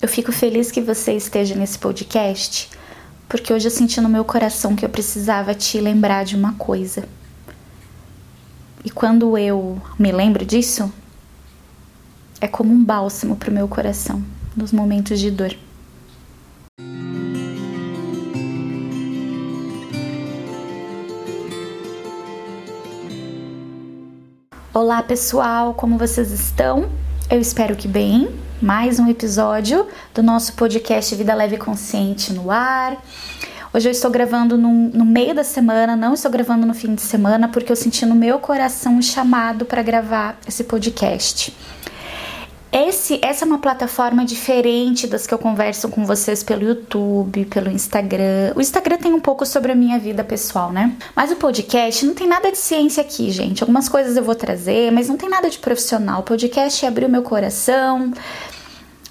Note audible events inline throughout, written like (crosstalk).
Eu fico feliz que você esteja nesse podcast, porque hoje eu senti no meu coração que eu precisava te lembrar de uma coisa. E quando eu me lembro disso, é como um bálsamo para o meu coração nos momentos de dor. Olá pessoal, como vocês estão? Eu espero que bem. Mais um episódio do nosso podcast Vida Leve e Consciente no ar. Hoje eu estou gravando no, no, meio da semana, não estou gravando no fim de semana, porque eu senti no meu coração um chamado para gravar esse podcast. Esse, essa é uma plataforma diferente das que eu converso com vocês pelo YouTube, pelo Instagram. O Instagram tem um pouco sobre a minha vida pessoal, né? Mas o podcast não tem nada de ciência aqui, gente. Algumas coisas eu vou trazer, mas não tem nada de profissional. O podcast é abrir o meu coração,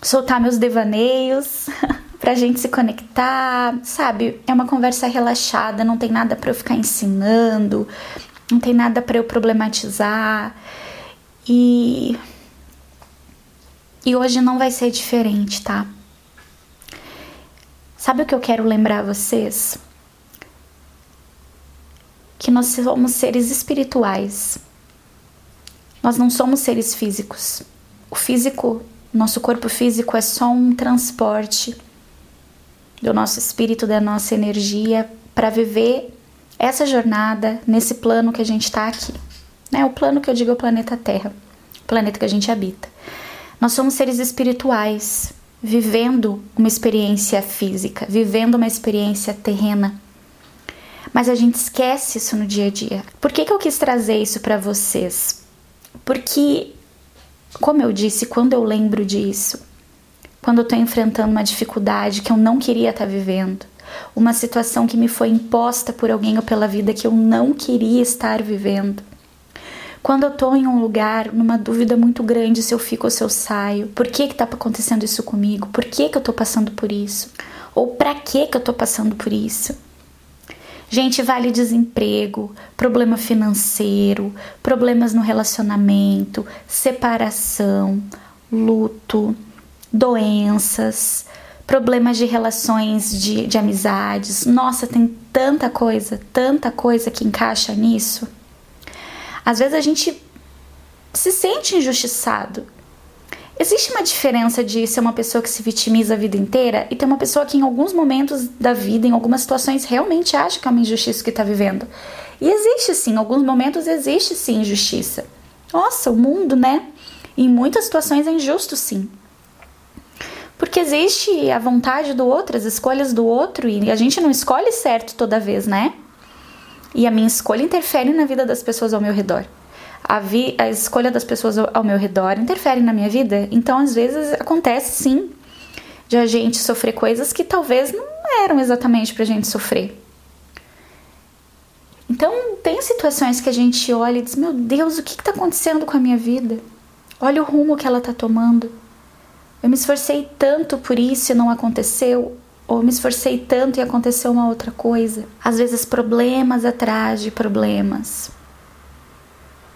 soltar meus devaneios. (laughs) pra gente se conectar, sabe? É uma conversa relaxada, não tem nada para eu ficar ensinando, não tem nada para eu problematizar. E e hoje não vai ser diferente, tá? Sabe o que eu quero lembrar vocês? Que nós somos seres espirituais. Nós não somos seres físicos. O físico, nosso corpo físico é só um transporte do nosso espírito, da nossa energia para viver essa jornada nesse plano que a gente está aqui. Né? O plano que eu digo é o planeta Terra, o planeta que a gente habita. Nós somos seres espirituais, vivendo uma experiência física, vivendo uma experiência terrena. Mas a gente esquece isso no dia a dia. Por que, que eu quis trazer isso para vocês? Porque, como eu disse, quando eu lembro disso, quando eu estou enfrentando uma dificuldade que eu não queria estar tá vivendo, uma situação que me foi imposta por alguém ou pela vida que eu não queria estar vivendo, quando eu tô em um lugar, numa dúvida muito grande se eu fico ou se eu saio, por que que tá acontecendo isso comigo? Por que que eu tô passando por isso? Ou para que que eu tô passando por isso? Gente, vale desemprego, problema financeiro, problemas no relacionamento, separação, luto, doenças, problemas de relações de, de amizades. Nossa, tem tanta coisa, tanta coisa que encaixa nisso. Às vezes a gente se sente injustiçado. Existe uma diferença de ser uma pessoa que se vitimiza a vida inteira e ter uma pessoa que em alguns momentos da vida, em algumas situações, realmente acha que é uma injustiça que está vivendo. E existe sim, em alguns momentos existe sim injustiça. Nossa, o mundo, né? Em muitas situações é injusto sim. Porque existe a vontade do outro, as escolhas do outro, e a gente não escolhe certo toda vez, né? E a minha escolha interfere na vida das pessoas ao meu redor. A, vi, a escolha das pessoas ao meu redor interfere na minha vida. Então, às vezes, acontece sim de a gente sofrer coisas que talvez não eram exatamente pra gente sofrer. Então, tem situações que a gente olha e diz: Meu Deus, o que está acontecendo com a minha vida? Olha o rumo que ela está tomando. Eu me esforcei tanto por isso e não aconteceu ou me esforcei tanto e aconteceu uma outra coisa. Às vezes problemas atrás de problemas.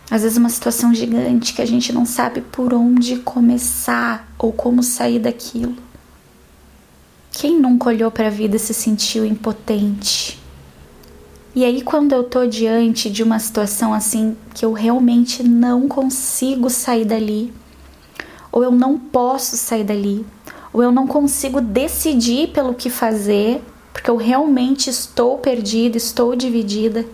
Às vezes uma situação gigante que a gente não sabe por onde começar ou como sair daquilo. Quem nunca olhou para a vida e se sentiu impotente? E aí quando eu tô diante de uma situação assim que eu realmente não consigo sair dali, ou eu não posso sair dali, ou eu não consigo decidir pelo que fazer, porque eu realmente estou perdida, estou dividida.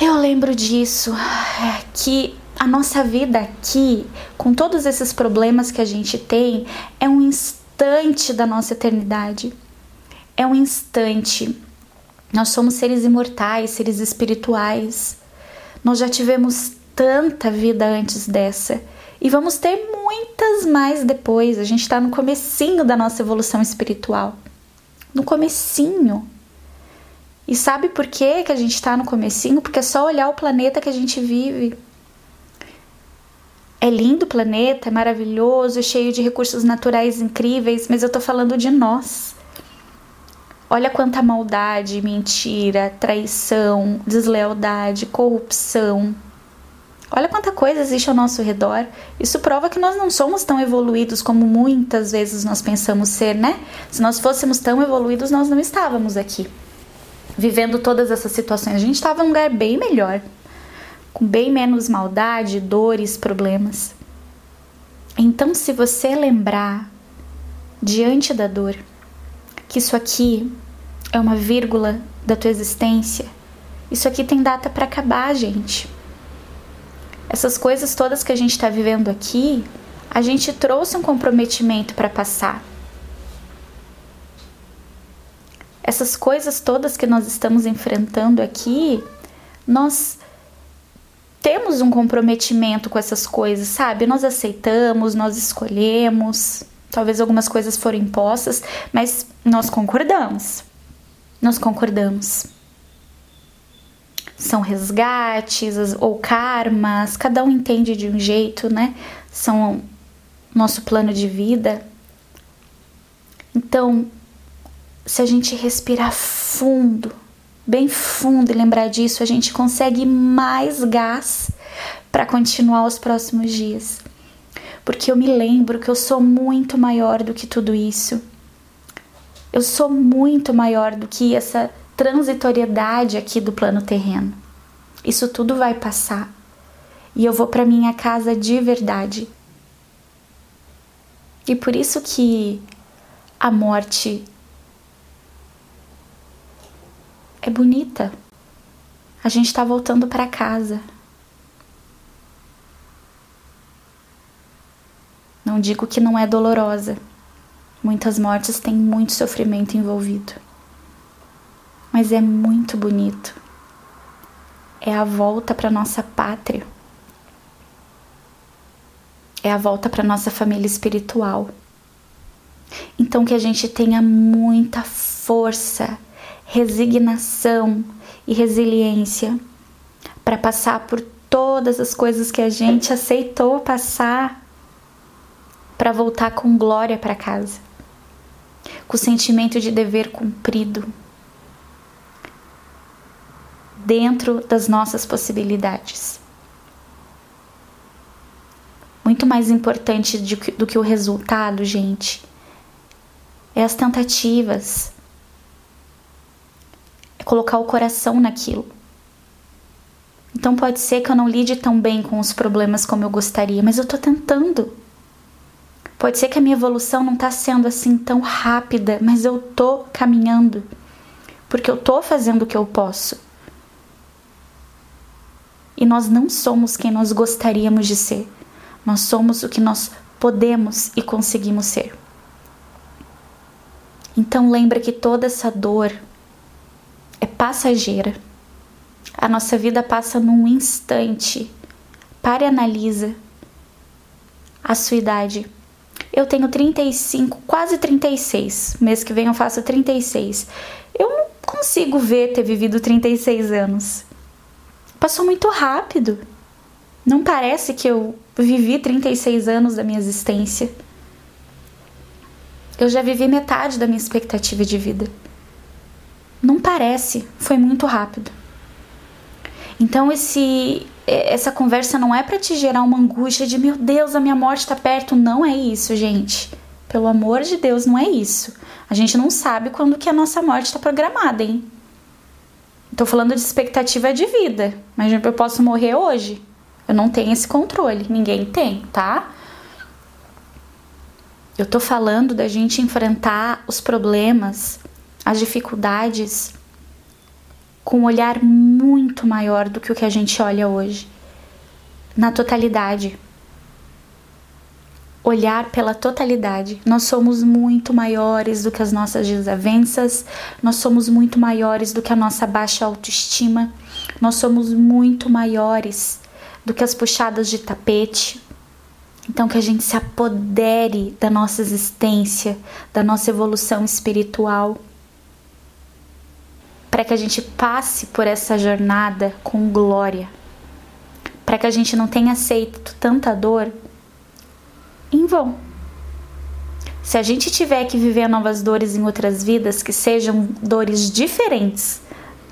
Eu lembro disso, é, que a nossa vida aqui, com todos esses problemas que a gente tem, é um instante da nossa eternidade. É um instante. Nós somos seres imortais, seres espirituais. Nós já tivemos tanta vida antes dessa e vamos ter muitas mais depois. A gente está no comecinho da nossa evolução espiritual. No comecinho. E sabe por que, que a gente está no comecinho? Porque é só olhar o planeta que a gente vive. É lindo o planeta, é maravilhoso, é cheio de recursos naturais incríveis, mas eu tô falando de nós. Olha quanta maldade, mentira, traição, deslealdade, corrupção, Olha quanta coisa existe ao nosso redor. Isso prova que nós não somos tão evoluídos como muitas vezes nós pensamos ser, né? Se nós fôssemos tão evoluídos, nós não estávamos aqui vivendo todas essas situações. A gente estava num lugar bem melhor, com bem menos maldade, dores, problemas. Então, se você lembrar diante da dor que isso aqui é uma vírgula da tua existência, isso aqui tem data para acabar, gente. Essas coisas todas que a gente está vivendo aqui, a gente trouxe um comprometimento para passar. Essas coisas todas que nós estamos enfrentando aqui, nós temos um comprometimento com essas coisas, sabe? Nós aceitamos, nós escolhemos. Talvez algumas coisas foram impostas, mas nós concordamos. Nós concordamos. São resgates ou karmas, cada um entende de um jeito, né? São nosso plano de vida. Então, se a gente respirar fundo, bem fundo e lembrar disso, a gente consegue mais gás para continuar os próximos dias. Porque eu me lembro que eu sou muito maior do que tudo isso. Eu sou muito maior do que essa transitoriedade aqui do plano terreno. Isso tudo vai passar. E eu vou para minha casa de verdade. E por isso que a morte é bonita. A gente está voltando para casa. Não digo que não é dolorosa. Muitas mortes têm muito sofrimento envolvido. Mas é muito bonito. É a volta para nossa pátria. É a volta para nossa família espiritual. Então que a gente tenha muita força resignação e resiliência para passar por todas as coisas que a gente aceitou passar para voltar com glória para casa, com o sentimento de dever cumprido, dentro das nossas possibilidades. Muito mais importante do que o resultado, gente, é as tentativas, colocar o coração naquilo. Então pode ser que eu não lide tão bem com os problemas como eu gostaria, mas eu tô tentando. Pode ser que a minha evolução não tá sendo assim tão rápida, mas eu tô caminhando. Porque eu tô fazendo o que eu posso. E nós não somos quem nós gostaríamos de ser. Nós somos o que nós podemos e conseguimos ser. Então lembra que toda essa dor, é passageira. A nossa vida passa num instante. Pare e analisa a sua idade. Eu tenho 35, quase 36. Mês que vem eu faço 36. Eu não consigo ver ter vivido 36 anos. Passou muito rápido. Não parece que eu vivi 36 anos da minha existência. Eu já vivi metade da minha expectativa de vida. Não parece, foi muito rápido. Então esse essa conversa não é para te gerar uma angústia de meu Deus, a minha morte está perto, não é isso, gente. Pelo amor de Deus, não é isso. A gente não sabe quando que a nossa morte está programada, hein? Tô falando de expectativa de vida, mas eu posso morrer hoje. Eu não tenho esse controle, ninguém tem, tá? Eu tô falando da gente enfrentar os problemas as dificuldades com um olhar muito maior do que o que a gente olha hoje, na totalidade. Olhar pela totalidade. Nós somos muito maiores do que as nossas desavenças, nós somos muito maiores do que a nossa baixa autoestima, nós somos muito maiores do que as puxadas de tapete. Então, que a gente se apodere da nossa existência, da nossa evolução espiritual para que a gente passe por essa jornada com glória, para que a gente não tenha aceito tanta dor em vão. Se a gente tiver que viver novas dores em outras vidas, que sejam dores diferentes,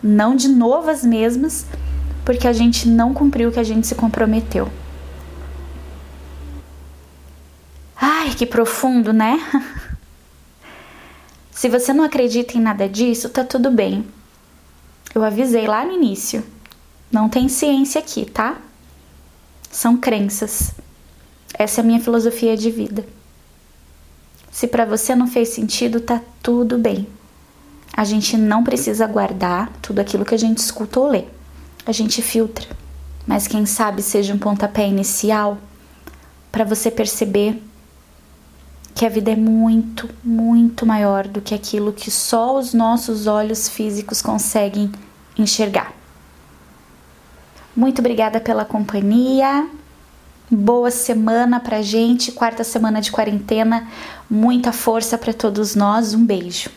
não de novas mesmas, porque a gente não cumpriu o que a gente se comprometeu. Ai, que profundo, né? (laughs) Se você não acredita em nada disso, tá tudo bem. Eu avisei lá no início. Não tem ciência aqui, tá? São crenças. Essa é a minha filosofia de vida. Se para você não fez sentido, tá tudo bem. A gente não precisa guardar tudo aquilo que a gente escuta ou lê. A gente filtra. Mas quem sabe seja um pontapé inicial para você perceber que a vida é muito, muito maior do que aquilo que só os nossos olhos físicos conseguem enxergar. Muito obrigada pela companhia. Boa semana pra gente, quarta semana de quarentena. Muita força para todos nós. Um beijo.